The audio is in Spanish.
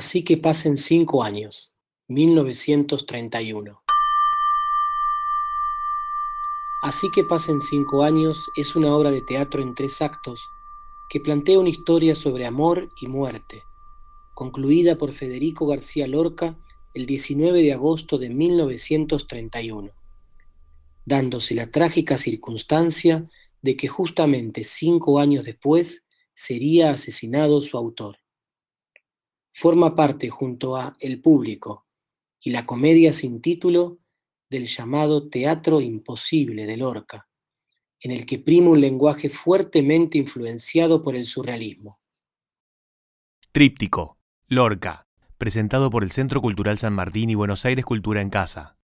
Así que pasen cinco años, 1931. Así que pasen cinco años es una obra de teatro en tres actos que plantea una historia sobre amor y muerte, concluida por Federico García Lorca el 19 de agosto de 1931, dándose la trágica circunstancia de que justamente cinco años después sería asesinado su autor. Forma parte junto a El Público y la comedia sin título del llamado Teatro Imposible de Lorca, en el que prima un lenguaje fuertemente influenciado por el surrealismo. Tríptico, Lorca, presentado por el Centro Cultural San Martín y Buenos Aires Cultura en Casa.